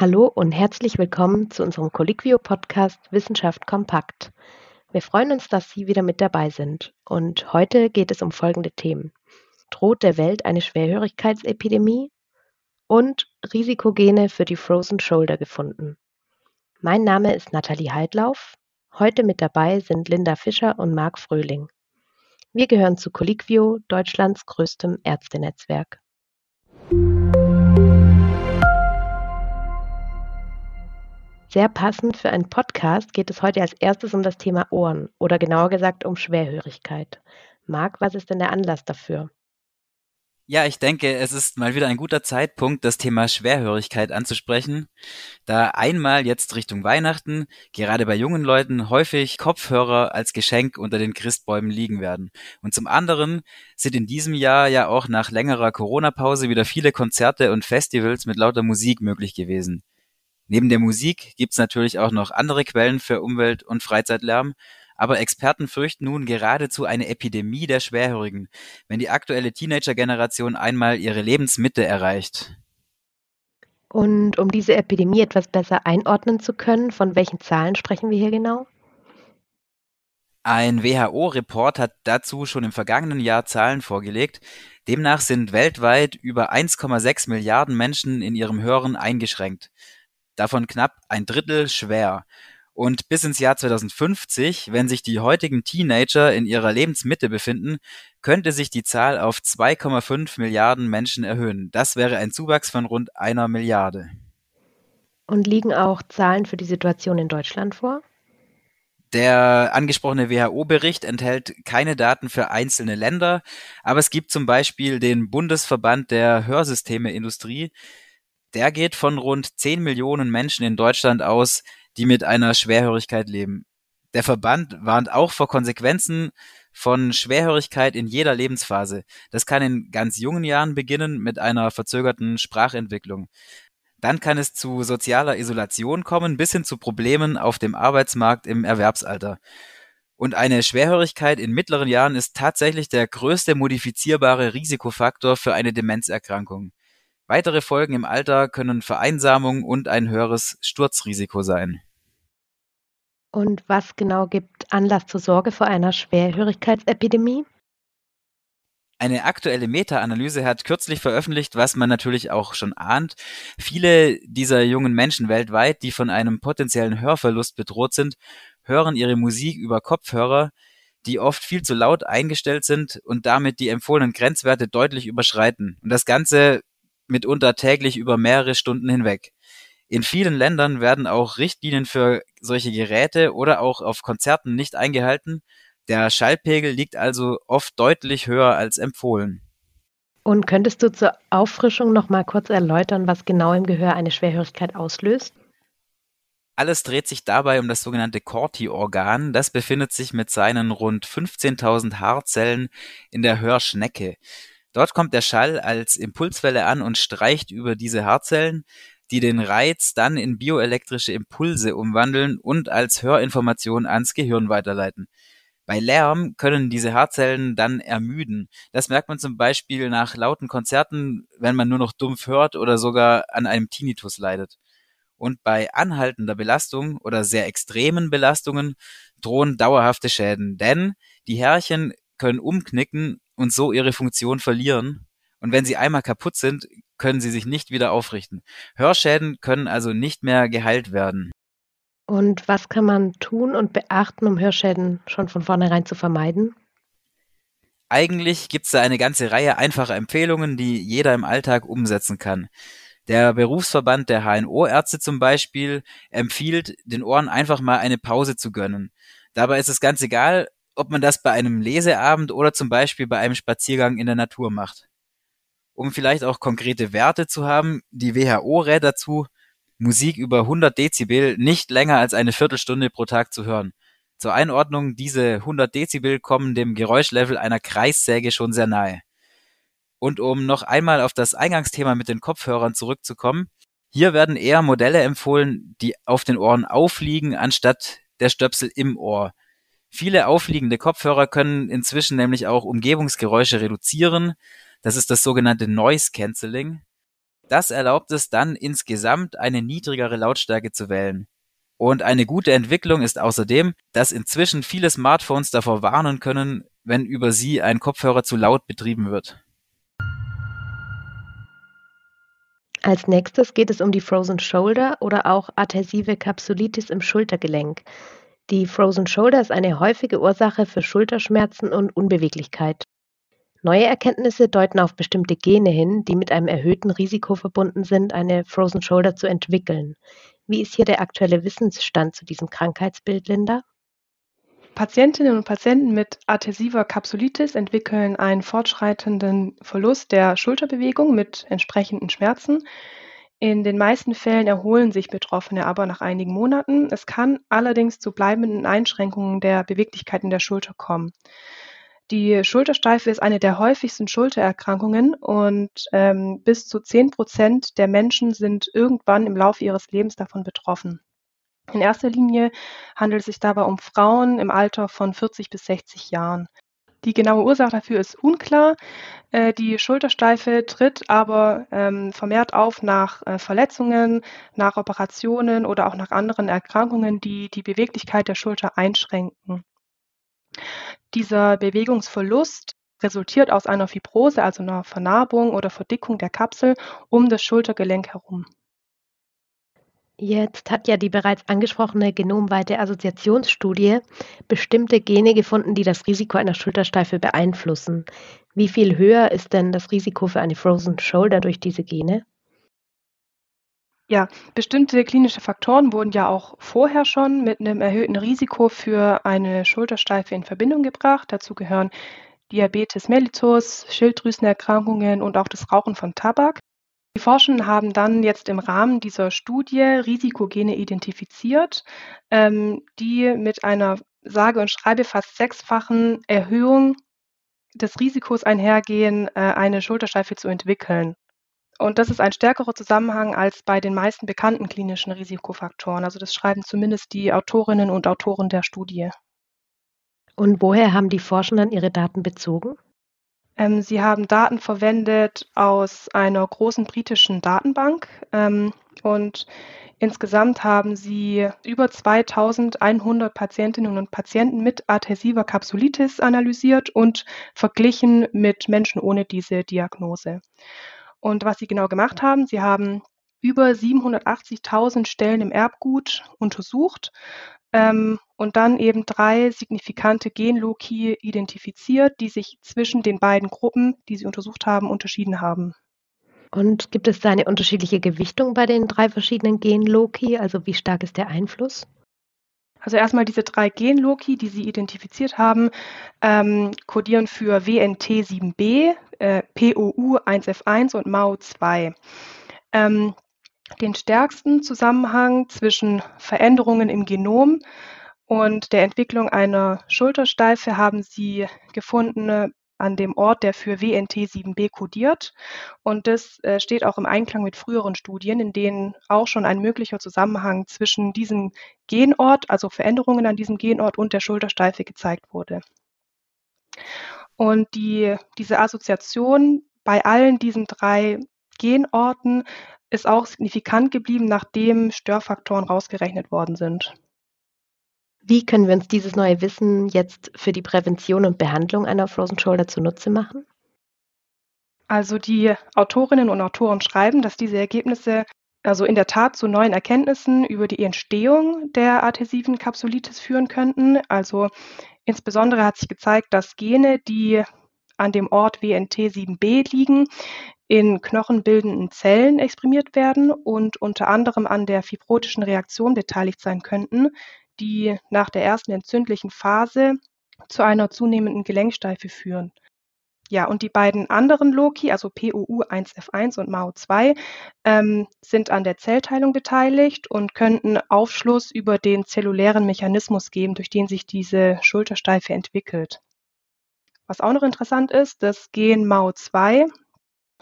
Hallo und herzlich willkommen zu unserem Colliquio-Podcast Wissenschaft kompakt. Wir freuen uns, dass Sie wieder mit dabei sind. Und heute geht es um folgende Themen. Droht der Welt eine Schwerhörigkeitsepidemie? Und Risikogene für die Frozen Shoulder gefunden. Mein Name ist Nathalie Heidlauf. Heute mit dabei sind Linda Fischer und Marc Fröhling. Wir gehören zu Colliquio, Deutschlands größtem Ärztenetzwerk. Sehr passend für einen Podcast geht es heute als erstes um das Thema Ohren oder genauer gesagt um Schwerhörigkeit. Marc, was ist denn der Anlass dafür? Ja, ich denke, es ist mal wieder ein guter Zeitpunkt, das Thema Schwerhörigkeit anzusprechen, da einmal jetzt Richtung Weihnachten gerade bei jungen Leuten häufig Kopfhörer als Geschenk unter den Christbäumen liegen werden. Und zum anderen sind in diesem Jahr ja auch nach längerer Corona-Pause wieder viele Konzerte und Festivals mit lauter Musik möglich gewesen. Neben der Musik gibt's natürlich auch noch andere Quellen für Umwelt- und Freizeitlärm, aber Experten fürchten nun geradezu eine Epidemie der Schwerhörigen, wenn die aktuelle Teenager-Generation einmal ihre Lebensmitte erreicht. Und um diese Epidemie etwas besser einordnen zu können, von welchen Zahlen sprechen wir hier genau? Ein WHO-Report hat dazu schon im vergangenen Jahr Zahlen vorgelegt. Demnach sind weltweit über 1,6 Milliarden Menschen in ihrem Hören eingeschränkt davon knapp ein Drittel schwer. Und bis ins Jahr 2050, wenn sich die heutigen Teenager in ihrer Lebensmitte befinden, könnte sich die Zahl auf 2,5 Milliarden Menschen erhöhen. Das wäre ein Zuwachs von rund einer Milliarde. Und liegen auch Zahlen für die Situation in Deutschland vor? Der angesprochene WHO-Bericht enthält keine Daten für einzelne Länder, aber es gibt zum Beispiel den Bundesverband der Hörsystemeindustrie, der geht von rund 10 Millionen Menschen in Deutschland aus, die mit einer Schwerhörigkeit leben. Der Verband warnt auch vor Konsequenzen von Schwerhörigkeit in jeder Lebensphase. Das kann in ganz jungen Jahren beginnen mit einer verzögerten Sprachentwicklung. Dann kann es zu sozialer Isolation kommen, bis hin zu Problemen auf dem Arbeitsmarkt im Erwerbsalter. Und eine Schwerhörigkeit in mittleren Jahren ist tatsächlich der größte modifizierbare Risikofaktor für eine Demenzerkrankung. Weitere Folgen im Alter können Vereinsamung und ein höheres Sturzrisiko sein. Und was genau gibt Anlass zur Sorge vor einer Schwerhörigkeitsepidemie? Eine aktuelle Meta-Analyse hat kürzlich veröffentlicht, was man natürlich auch schon ahnt. Viele dieser jungen Menschen weltweit, die von einem potenziellen Hörverlust bedroht sind, hören ihre Musik über Kopfhörer, die oft viel zu laut eingestellt sind und damit die empfohlenen Grenzwerte deutlich überschreiten. Und das Ganze mitunter täglich über mehrere Stunden hinweg. In vielen Ländern werden auch Richtlinien für solche Geräte oder auch auf Konzerten nicht eingehalten. Der Schallpegel liegt also oft deutlich höher als empfohlen. Und könntest du zur Auffrischung noch mal kurz erläutern, was genau im Gehör eine Schwerhörigkeit auslöst? Alles dreht sich dabei um das sogenannte Corti-Organ. Das befindet sich mit seinen rund 15.000 Haarzellen in der Hörschnecke. Dort kommt der Schall als Impulswelle an und streicht über diese Haarzellen, die den Reiz dann in bioelektrische Impulse umwandeln und als Hörinformation ans Gehirn weiterleiten. Bei Lärm können diese Haarzellen dann ermüden. Das merkt man zum Beispiel nach lauten Konzerten, wenn man nur noch dumpf hört oder sogar an einem Tinnitus leidet. Und bei anhaltender Belastung oder sehr extremen Belastungen drohen dauerhafte Schäden, denn die Härchen können umknicken und so ihre Funktion verlieren. Und wenn sie einmal kaputt sind, können sie sich nicht wieder aufrichten. Hörschäden können also nicht mehr geheilt werden. Und was kann man tun und beachten, um Hörschäden schon von vornherein zu vermeiden? Eigentlich gibt es da eine ganze Reihe einfacher Empfehlungen, die jeder im Alltag umsetzen kann. Der Berufsverband der HNO-Ärzte zum Beispiel empfiehlt, den Ohren einfach mal eine Pause zu gönnen. Dabei ist es ganz egal, ob man das bei einem Leseabend oder zum Beispiel bei einem Spaziergang in der Natur macht. Um vielleicht auch konkrete Werte zu haben, die WHO rät dazu, Musik über 100 Dezibel nicht länger als eine Viertelstunde pro Tag zu hören. Zur Einordnung, diese 100 Dezibel kommen dem Geräuschlevel einer Kreissäge schon sehr nahe. Und um noch einmal auf das Eingangsthema mit den Kopfhörern zurückzukommen, hier werden eher Modelle empfohlen, die auf den Ohren aufliegen, anstatt der Stöpsel im Ohr. Viele aufliegende Kopfhörer können inzwischen nämlich auch Umgebungsgeräusche reduzieren. Das ist das sogenannte Noise Cancelling. Das erlaubt es dann insgesamt eine niedrigere Lautstärke zu wählen. Und eine gute Entwicklung ist außerdem, dass inzwischen viele Smartphones davor warnen können, wenn über sie ein Kopfhörer zu laut betrieben wird. Als nächstes geht es um die Frozen Shoulder oder auch adhäsive Kapsulitis im Schultergelenk. Die Frozen Shoulder ist eine häufige Ursache für Schulterschmerzen und Unbeweglichkeit. Neue Erkenntnisse deuten auf bestimmte Gene hin, die mit einem erhöhten Risiko verbunden sind, eine Frozen Shoulder zu entwickeln. Wie ist hier der aktuelle Wissensstand zu diesem Krankheitsbild, Linda? Patientinnen und Patienten mit adhäsiver Kapsulitis entwickeln einen fortschreitenden Verlust der Schulterbewegung mit entsprechenden Schmerzen. In den meisten Fällen erholen sich Betroffene aber nach einigen Monaten. Es kann allerdings zu bleibenden Einschränkungen der Beweglichkeit in der Schulter kommen. Die Schultersteife ist eine der häufigsten Schultererkrankungen und ähm, bis zu 10 Prozent der Menschen sind irgendwann im Laufe ihres Lebens davon betroffen. In erster Linie handelt es sich dabei um Frauen im Alter von 40 bis 60 Jahren. Die genaue Ursache dafür ist unklar. Äh, die Schultersteife tritt aber ähm, vermehrt auf nach äh, Verletzungen, nach Operationen oder auch nach anderen Erkrankungen, die die Beweglichkeit der Schulter einschränken. Dieser Bewegungsverlust resultiert aus einer Fibrose, also einer Vernarbung oder Verdickung der Kapsel um das Schultergelenk herum. Jetzt hat ja die bereits angesprochene genomweite Assoziationsstudie bestimmte Gene gefunden, die das Risiko einer Schultersteife beeinflussen. Wie viel höher ist denn das Risiko für eine Frozen Shoulder durch diese Gene? Ja, bestimmte klinische Faktoren wurden ja auch vorher schon mit einem erhöhten Risiko für eine Schultersteife in Verbindung gebracht. Dazu gehören Diabetes mellitus, Schilddrüsenerkrankungen und auch das Rauchen von Tabak. Die Forschenden haben dann jetzt im Rahmen dieser Studie Risikogene identifiziert, ähm, die mit einer sage und schreibe fast sechsfachen Erhöhung des Risikos einhergehen, äh, eine Schultersteife zu entwickeln. Und das ist ein stärkerer Zusammenhang als bei den meisten bekannten klinischen Risikofaktoren. Also das schreiben zumindest die Autorinnen und Autoren der Studie. Und woher haben die Forschenden ihre Daten bezogen? Ähm, sie haben Daten verwendet aus einer großen britischen Datenbank ähm, und insgesamt haben sie über 2100 Patientinnen und Patienten mit adhäsiver Kapsulitis analysiert und verglichen mit Menschen ohne diese Diagnose. Und was sie genau gemacht haben, sie haben über 780.000 Stellen im Erbgut untersucht ähm, und dann eben drei signifikante Genloki identifiziert, die sich zwischen den beiden Gruppen, die sie untersucht haben, unterschieden haben. Und gibt es da eine unterschiedliche Gewichtung bei den drei verschiedenen Genloki? Also wie stark ist der Einfluss? Also erstmal diese drei Genloki, die Sie identifiziert haben, ähm, kodieren für WNT7b, äh, POU1F1 und MAU2. Ähm, den stärksten Zusammenhang zwischen Veränderungen im Genom und der Entwicklung einer Schultersteife haben Sie gefunden an dem Ort, der für WNT7b kodiert. Und das äh, steht auch im Einklang mit früheren Studien, in denen auch schon ein möglicher Zusammenhang zwischen diesem Genort, also Veränderungen an diesem Genort und der Schultersteife gezeigt wurde. Und die, diese Assoziation bei allen diesen drei Genorten ist auch signifikant geblieben, nachdem Störfaktoren rausgerechnet worden sind. Wie können wir uns dieses neue Wissen jetzt für die Prävention und Behandlung einer Frozen Shoulder zunutze machen? Also die Autorinnen und Autoren schreiben, dass diese Ergebnisse also in der Tat zu neuen Erkenntnissen über die Entstehung der adhäsiven Kapsulitis führen könnten. Also insbesondere hat sich gezeigt, dass Gene, die an dem Ort WNT7b liegen, in knochenbildenden Zellen exprimiert werden und unter anderem an der fibrotischen Reaktion beteiligt sein könnten, die nach der ersten entzündlichen Phase zu einer zunehmenden Gelenksteife führen. Ja, und die beiden anderen Loki, also POU1F1 und MAO2, ähm, sind an der Zellteilung beteiligt und könnten Aufschluss über den zellulären Mechanismus geben, durch den sich diese Schultersteife entwickelt. Was auch noch interessant ist, das Gen MAO2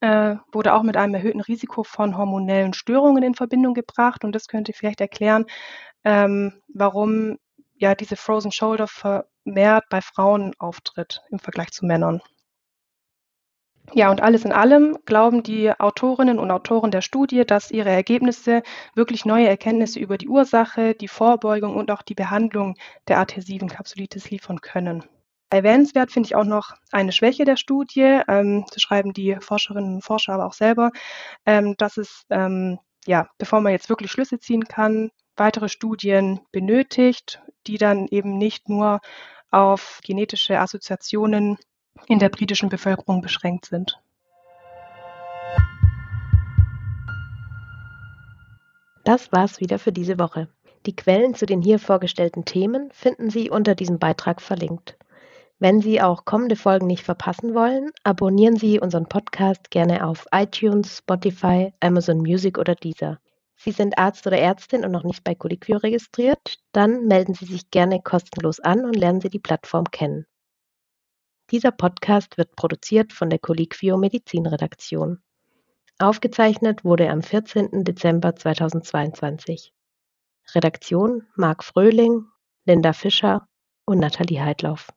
äh, wurde auch mit einem erhöhten Risiko von hormonellen Störungen in Verbindung gebracht und das könnte vielleicht erklären, ähm, warum ja diese Frozen Shoulder vermehrt bei Frauen auftritt im Vergleich zu Männern. Ja, und alles in allem glauben die Autorinnen und Autoren der Studie, dass ihre Ergebnisse wirklich neue Erkenntnisse über die Ursache, die Vorbeugung und auch die Behandlung der adhäsiven Kapsulitis liefern können. Erwähnenswert finde ich auch noch eine Schwäche der Studie, ähm, das schreiben die Forscherinnen und Forscher aber auch selber, ähm, dass es, ähm, ja, bevor man jetzt wirklich Schlüsse ziehen kann, weitere Studien benötigt, die dann eben nicht nur auf genetische Assoziationen in der britischen Bevölkerung beschränkt sind. Das war's wieder für diese Woche. Die Quellen zu den hier vorgestellten Themen finden Sie unter diesem Beitrag verlinkt. Wenn Sie auch kommende Folgen nicht verpassen wollen, abonnieren Sie unseren Podcast gerne auf iTunes, Spotify, Amazon Music oder Deezer. Sie sind Arzt oder Ärztin und noch nicht bei Colliquio registriert? Dann melden Sie sich gerne kostenlos an und lernen Sie die Plattform kennen. Dieser Podcast wird produziert von der Colliquio Medizinredaktion. Aufgezeichnet wurde am 14. Dezember 2022. Redaktion Marc Fröhling, Linda Fischer und Nathalie Heidlauf.